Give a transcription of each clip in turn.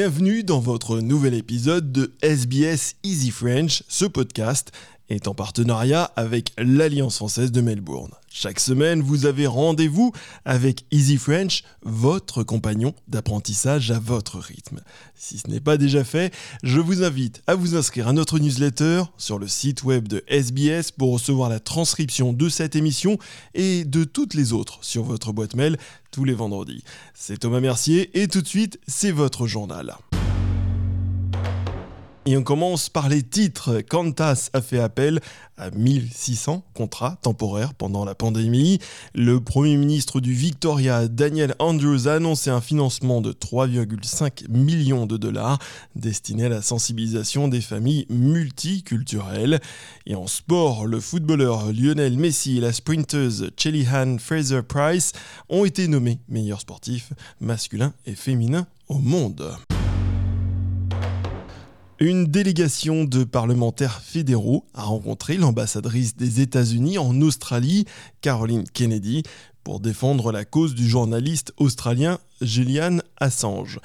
Bienvenue dans votre nouvel épisode de SBS Easy French. Ce podcast est en partenariat avec l'Alliance française de Melbourne. Chaque semaine, vous avez rendez-vous avec Easy French, votre compagnon d'apprentissage à votre rythme. Si ce n'est pas déjà fait, je vous invite à vous inscrire à notre newsletter sur le site web de SBS pour recevoir la transcription de cette émission et de toutes les autres sur votre boîte mail tous les vendredis. C'est Thomas Mercier et tout de suite, c'est votre journal. Et on commence par les titres. Qantas a fait appel à 1600 contrats temporaires pendant la pandémie. Le Premier ministre du Victoria, Daniel Andrews, a annoncé un financement de 3,5 millions de dollars destiné à la sensibilisation des familles multiculturelles. Et en sport, le footballeur Lionel Messi et la sprinteuse Chelly-Han Fraser-Price ont été nommés meilleurs sportifs masculins et féminins au monde. Une délégation de parlementaires fédéraux a rencontré l'ambassadrice des États-Unis en Australie, Caroline Kennedy, pour défendre la cause du journaliste australien Julian Assange.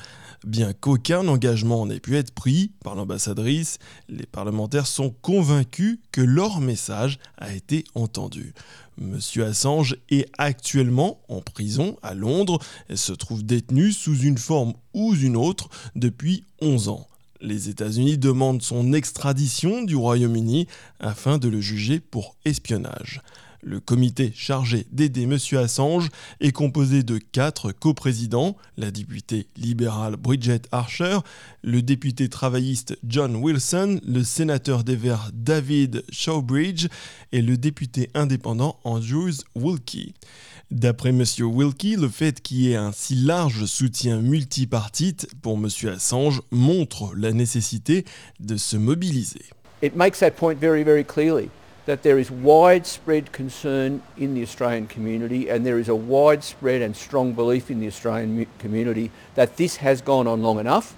Bien qu'aucun engagement n'ait pu être pris par l'ambassadrice, les parlementaires sont convaincus que leur message a été entendu. Monsieur Assange est actuellement en prison à Londres et se trouve détenu sous une forme ou une autre depuis 11 ans. Les États-Unis demandent son extradition du Royaume-Uni afin de le juger pour espionnage. Le comité chargé d'aider M. Assange est composé de quatre coprésidents, la députée libérale Bridget Archer, le député travailliste John Wilson, le sénateur des Verts David Shawbridge et le député indépendant Andrews Wilkie. D'après M. Wilkie, le fait qu'il y ait un si large soutien multipartite pour M. Assange montre la nécessité de se mobiliser. It makes that point very, very clearly that there is widespread concern in the Australian community and there is a widespread and strong belief in the Australian community that this has gone on long enough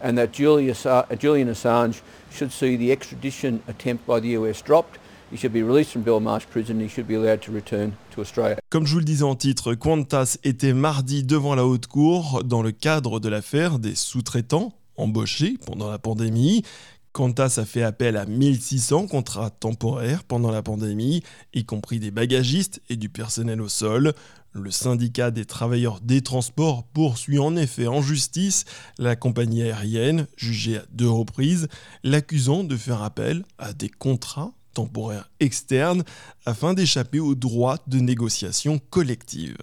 and that Julian Assange should see the extradition attempt by the US dropped Comme je vous le disais en titre, Qantas était mardi devant la haute cour dans le cadre de l'affaire des sous-traitants embauchés pendant la pandémie. Qantas a fait appel à 1600 contrats temporaires pendant la pandémie, y compris des bagagistes et du personnel au sol. Le syndicat des travailleurs des transports poursuit en effet en justice la compagnie aérienne, jugée à deux reprises, l'accusant de faire appel à des contrats temporaire externe afin d'échapper aux droits de négociation collective.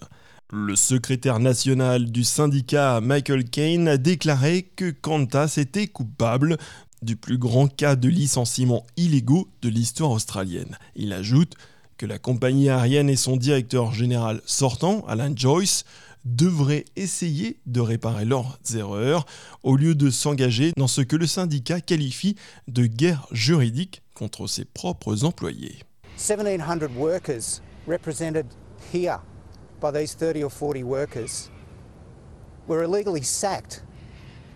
Le secrétaire national du syndicat Michael Kane a déclaré que Qantas était coupable du plus grand cas de licenciement illégaux de l'histoire australienne. Il ajoute que la compagnie aérienne et son directeur général sortant, Alan Joyce, devraient essayer de réparer leurs erreurs au lieu de s'engager dans ce que le syndicat qualifie de guerre juridique contre ses propres employés. 1700 workers represented here by these 30 or 40 workers were illegally sacked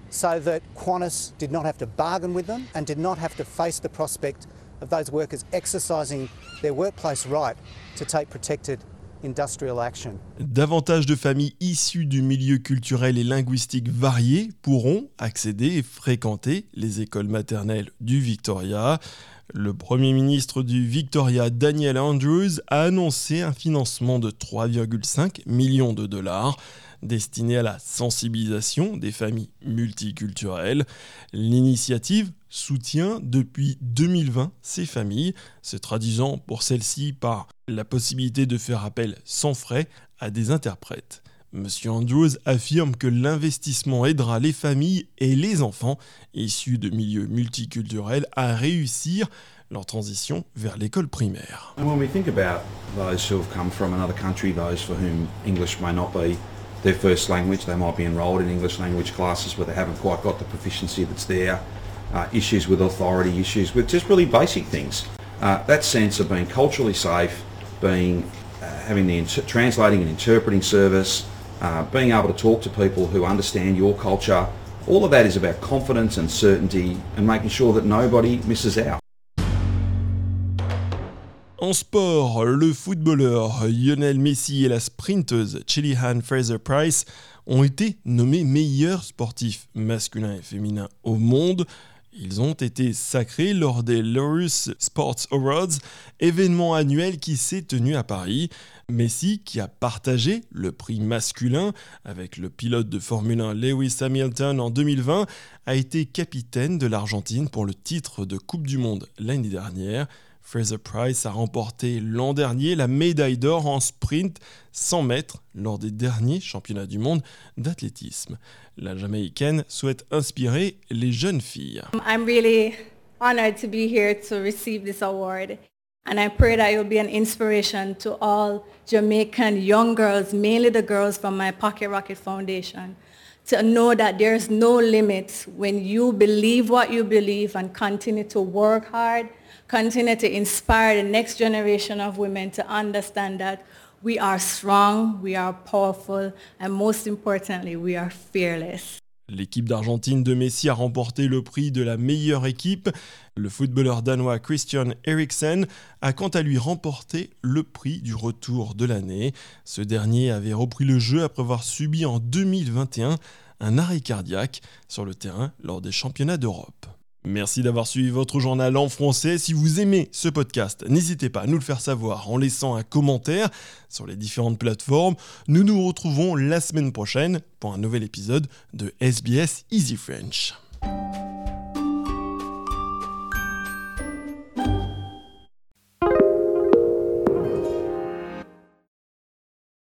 so that Qantas did not have to bargain with them and did not have to face the prospect of those workers exercising their workplace right to take protected Davantage de familles issues du milieu culturel et linguistique varié pourront accéder et fréquenter les écoles maternelles du Victoria. Le Premier ministre du Victoria, Daniel Andrews, a annoncé un financement de 3,5 millions de dollars destiné à la sensibilisation des familles multiculturelles. L'initiative soutient depuis 2020 ces familles, se traduisant pour celles-ci par la possibilité de faire appel sans frais à des interprètes. Monsieur Andrews affirme que l'investissement aidera les familles et les enfants issus de milieux multiculturels à réussir leur transition vers l'école primaire. And when we think about those who have come from another country, those for whom English may not be their first language, they might be enrolled in English language classes but they haven't quite got the proficiency that's there, uh, issues with authority, issues with just really basic things. Uh, that sense of being culturally safe, being uh, having the translating and interpreting service, uh, being able to talk to people who understand your culture, all of that is about confidence and certainty and making sure that nobody misses out. En sport, le footballeur Lionel Messi et la sprinteuse Chilihan Fraser-Price ont été nommés meilleurs sportifs masculins et féminins au monde. Ils ont été sacrés lors des Laurus Sports Awards, événement annuel qui s'est tenu à Paris. Messi, qui a partagé le prix masculin avec le pilote de Formule 1 Lewis Hamilton en 2020, a été capitaine de l'Argentine pour le titre de Coupe du Monde l'année dernière. Fraser Price a remporté l'an dernier la médaille d'or en sprint 100 mètres lors des derniers championnats du monde d'athlétisme. La Jamaïcaine souhaite inspirer les jeunes filles. I'm really honored to be here to receive this award. And I pray that it will be an inspiration to all Jamaican young girls, mainly the girls from my Pocket Rocket Foundation, to know that there's no limits when you believe what you believe and continue to work hard continue to inspire the next generation of women to understand that we are strong, we are powerful, and most importantly, we are fearless. L'équipe d'Argentine de Messi a remporté le prix de la meilleure équipe. Le footballeur danois Christian Eriksen a quant à lui remporté le prix du retour de l'année. Ce dernier avait repris le jeu après avoir subi en 2021 un arrêt cardiaque sur le terrain lors des championnats d'Europe. Merci d'avoir suivi votre journal en français. Si vous aimez ce podcast, n'hésitez pas à nous le faire savoir en laissant un commentaire sur les différentes plateformes. Nous nous retrouvons la semaine prochaine pour un nouvel épisode de SBS Easy French.